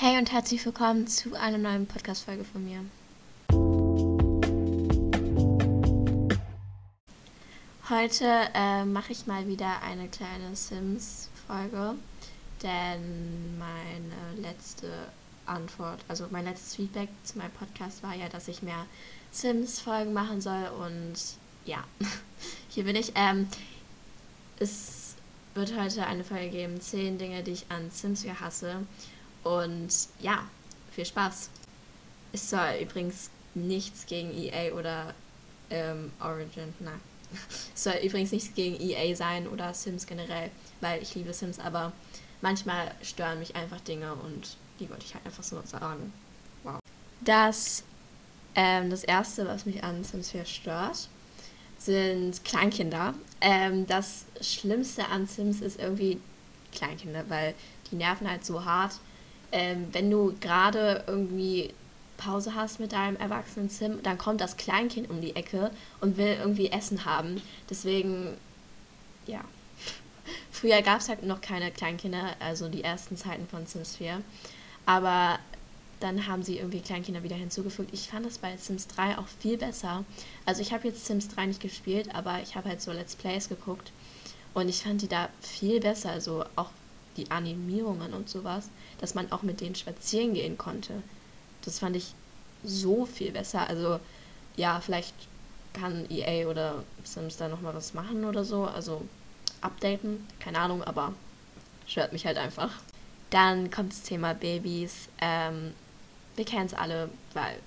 Hey und herzlich willkommen zu einer neuen Podcast-Folge von mir. Heute äh, mache ich mal wieder eine kleine Sims-Folge, denn meine letzte Antwort, also mein letztes Feedback zu meinem Podcast war ja, dass ich mehr Sims-Folgen machen soll und ja, hier bin ich. Ähm, es wird heute eine Folge geben, 10 Dinge, die ich an Sims hasse. Und ja, viel Spaß. Es soll übrigens nichts gegen EA oder ähm, Origin, nein. Es soll übrigens nichts gegen EA sein oder Sims generell, weil ich liebe Sims, aber manchmal stören mich einfach Dinge und die wollte ich halt einfach so sagen. Wow. Das, ähm, das erste, was mich an Sims 4 stört, sind Kleinkinder. Ähm, das Schlimmste an Sims ist irgendwie Kleinkinder, weil die nerven halt so hart ähm, wenn du gerade irgendwie Pause hast mit deinem erwachsenen Sim, dann kommt das Kleinkind um die Ecke und will irgendwie Essen haben. Deswegen, ja. Früher gab es halt noch keine Kleinkinder, also die ersten Zeiten von Sims 4. Aber dann haben sie irgendwie Kleinkinder wieder hinzugefügt. Ich fand das bei Sims 3 auch viel besser. Also ich habe jetzt Sims 3 nicht gespielt, aber ich habe halt so Let's Plays geguckt und ich fand die da viel besser. Also auch die Animierungen und sowas, dass man auch mit denen spazieren gehen konnte. Das fand ich so viel besser. Also ja, vielleicht kann EA oder Sims da nochmal was machen oder so. Also updaten, keine Ahnung, aber stört mich halt einfach. Dann kommt das Thema Babys. Ähm, wir kennen es alle, weil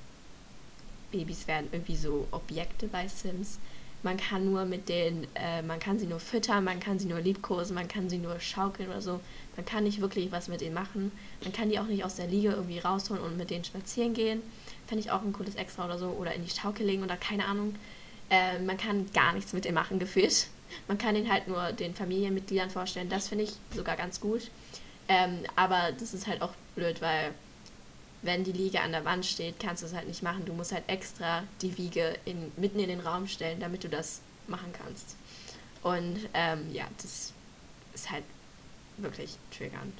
Babys werden irgendwie so Objekte bei Sims. Man kann nur mit denen, äh, man kann sie nur füttern, man kann sie nur liebkosen, man kann sie nur schaukeln oder so. Man kann nicht wirklich was mit denen machen. Man kann die auch nicht aus der Liege irgendwie rausholen und mit denen spazieren gehen. Fände ich auch ein cooles Extra oder so. Oder in die Schaukel legen oder keine Ahnung. Äh, man kann gar nichts mit denen machen, gefühlt. Man kann den halt nur den Familienmitgliedern vorstellen. Das finde ich sogar ganz gut. Ähm, aber das ist halt auch blöd, weil wenn die Liege an der Wand steht, kannst du es halt nicht machen. Du musst halt extra die Wiege in, mitten in den Raum stellen, damit du das machen kannst. Und ähm, ja, das ist halt wirklich triggernd.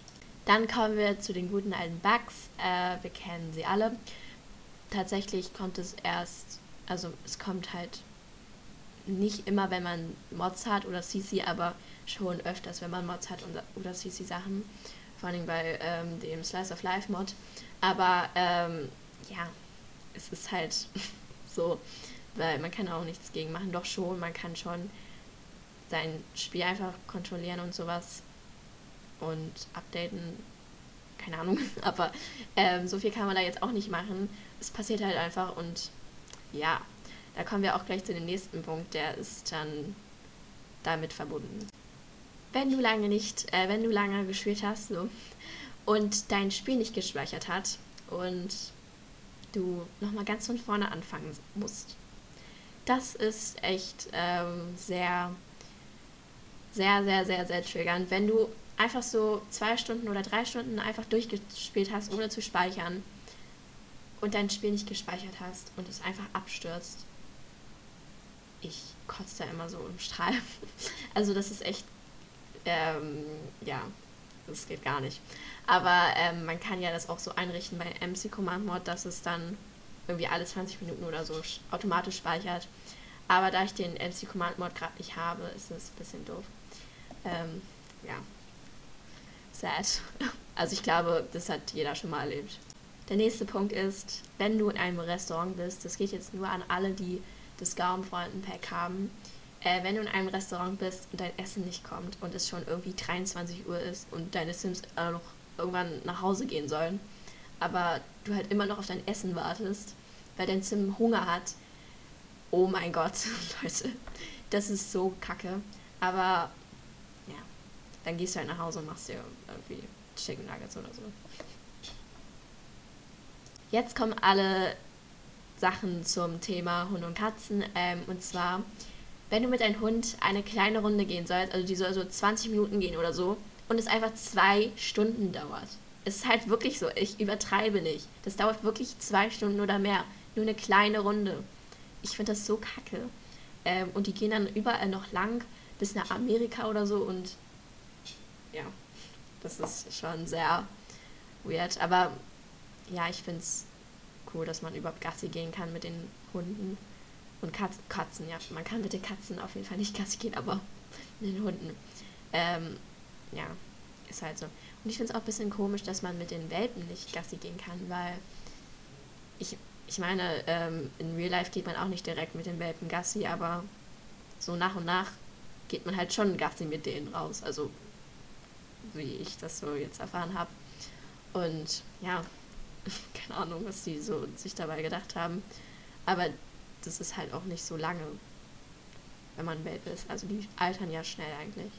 Dann kommen wir zu den guten alten Bugs. Äh, wir kennen sie alle. Tatsächlich kommt es erst, also es kommt halt nicht immer, wenn man Mods hat oder CC, aber schon öfters, wenn man Mods hat oder CC-Sachen. Vor allem bei ähm, dem Slice of Life Mod. Aber ähm, ja, es ist halt so, weil man kann auch nichts gegen machen. Doch schon, man kann schon sein Spiel einfach kontrollieren und sowas und updaten. Keine Ahnung, aber ähm, so viel kann man da jetzt auch nicht machen. Es passiert halt einfach und ja, da kommen wir auch gleich zu dem nächsten Punkt, der ist dann damit verbunden. Wenn du lange nicht, äh, wenn du lange gespielt hast, so, und dein Spiel nicht gespeichert hat und du nochmal ganz von vorne anfangen musst. Das ist echt ähm, sehr, sehr, sehr, sehr, sehr triggernd. Wenn du einfach so zwei Stunden oder drei Stunden einfach durchgespielt hast, ohne zu speichern und dein Spiel nicht gespeichert hast und es einfach abstürzt. Ich kotze da immer so im Strahl. Also das ist echt, ähm, ja, das geht gar nicht. Aber ähm, man kann ja das auch so einrichten bei MC Command Mod, dass es dann irgendwie alle 20 Minuten oder so automatisch speichert. Aber da ich den MC Command Mod gerade nicht habe, ist es ein bisschen doof. Ähm, ja. Sad. Also ich glaube, das hat jeder schon mal erlebt. Der nächste Punkt ist, wenn du in einem Restaurant bist, das geht jetzt nur an alle, die das Gaumenfreunden-Pack haben, äh, wenn du in einem Restaurant bist und dein Essen nicht kommt und es schon irgendwie 23 Uhr ist und deine Sims äh, noch irgendwann nach Hause gehen sollen, aber du halt immer noch auf dein Essen wartest, weil dein Sim Hunger hat. Oh mein Gott, Leute, das ist so kacke. Aber ja, dann gehst du halt nach Hause und machst dir irgendwie Chicken Nuggets oder so. Jetzt kommen alle Sachen zum Thema Hund und Katzen. Ähm, und zwar, wenn du mit deinem Hund eine kleine Runde gehen sollst, also die soll so 20 Minuten gehen oder so, und es einfach zwei Stunden dauert. Es ist halt wirklich so, ich übertreibe nicht. Das dauert wirklich zwei Stunden oder mehr. Nur eine kleine Runde. Ich finde das so kacke. Ähm, und die gehen dann überall noch lang bis nach Amerika oder so und ja, das ist schon sehr weird. Aber ja, ich finde es cool, dass man überhaupt Gassi gehen kann mit den Hunden. Und Katz Katzen, ja. Man kann mit den Katzen auf jeden Fall nicht Gassi gehen, aber mit den Hunden. Ähm, ja, ist halt so. Und ich finde es auch ein bisschen komisch, dass man mit den Welpen nicht Gassi gehen kann, weil ich, ich meine, ähm, in Real Life geht man auch nicht direkt mit den Welpen Gassi, aber so nach und nach geht man halt schon Gassi mit denen raus. Also, wie ich das so jetzt erfahren habe. Und ja, keine Ahnung, was die so sich dabei gedacht haben. Aber das ist halt auch nicht so lange, wenn man Welpe ist. Also die altern ja schnell eigentlich.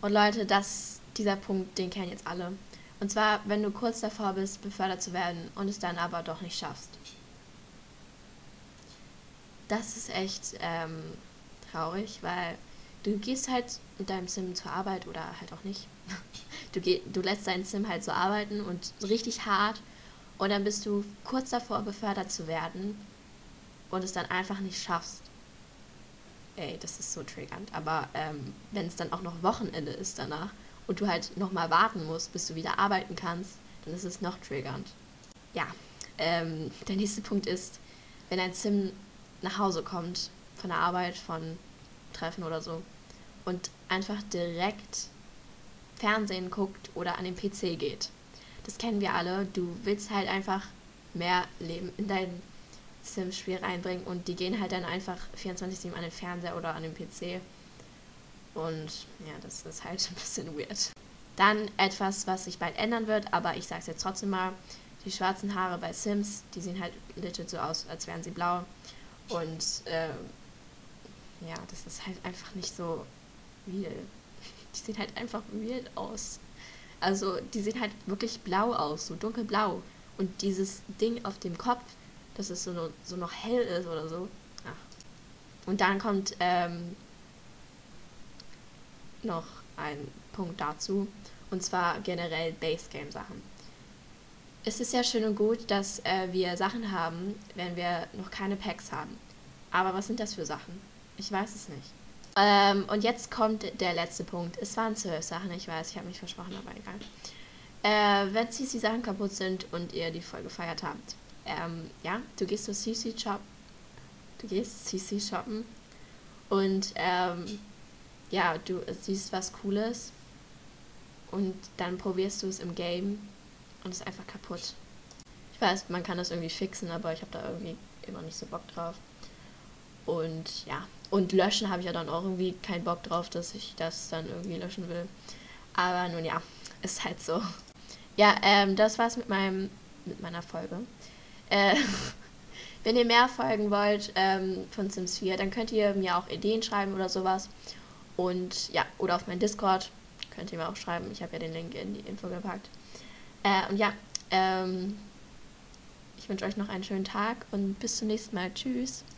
Und Leute, das, dieser Punkt, den kennen jetzt alle. Und zwar, wenn du kurz davor bist, befördert zu werden und es dann aber doch nicht schaffst. Das ist echt ähm, traurig, weil du gehst halt mit deinem Sim zur Arbeit oder halt auch nicht. Du, geh, du lässt deinen Sim halt so arbeiten und richtig hart und dann bist du kurz davor, befördert zu werden und es dann einfach nicht schaffst. Ey, das ist so triggernd. Aber ähm, wenn es dann auch noch Wochenende ist danach und du halt nochmal warten musst, bis du wieder arbeiten kannst, dann ist es noch triggernd. Ja, ähm, der nächste Punkt ist, wenn ein Sim nach Hause kommt von der Arbeit, von Treffen oder so und einfach direkt Fernsehen guckt oder an den PC geht. Das kennen wir alle. Du willst halt einfach mehr Leben in dein Sim-Spiel reinbringen und die gehen halt dann einfach 24-7 an den Fernseher oder an den PC. Und ja, das ist halt ein bisschen weird. Dann etwas, was sich bald ändern wird, aber ich sag's jetzt trotzdem mal. Die schwarzen Haare bei Sims, die sehen halt legit so aus, als wären sie blau. Und äh, ja, das ist halt einfach nicht so real. Die sehen halt einfach weird aus. Also die sehen halt wirklich blau aus, so dunkelblau. Und dieses Ding auf dem Kopf, dass es so, so noch hell ist oder so. Ach. Und dann kommt ähm, noch ein Punkt dazu. Und zwar generell Base Game Sachen. Es ist ja schön und gut, dass äh, wir Sachen haben, wenn wir noch keine Packs haben. Aber was sind das für Sachen? Ich weiß es nicht. Ähm, und jetzt kommt der letzte Punkt. Es waren zwölf Sachen, ich weiß, ich habe mich versprochen, aber egal. Äh, wenn CC-Sachen kaputt sind und ihr die voll gefeiert habt, ähm, ja, du gehst zu CC Shop, du gehst CC shoppen und ähm, ja, du siehst was Cooles und dann probierst du es im Game und es ist einfach kaputt. Ich weiß, man kann das irgendwie fixen, aber ich habe da irgendwie immer nicht so Bock drauf. Und ja, und löschen habe ich ja dann auch irgendwie keinen Bock drauf, dass ich das dann irgendwie löschen will. Aber nun ja, ist halt so. Ja, ähm, das war's mit meinem mit meiner Folge. Äh, wenn ihr mehr folgen wollt ähm, von Sims 4, dann könnt ihr mir auch Ideen schreiben oder sowas. Und ja, oder auf mein Discord könnt ihr mir auch schreiben. Ich habe ja den Link in die Info gepackt. Äh, und ja, ähm, ich wünsche euch noch einen schönen Tag und bis zum nächsten Mal. Tschüss.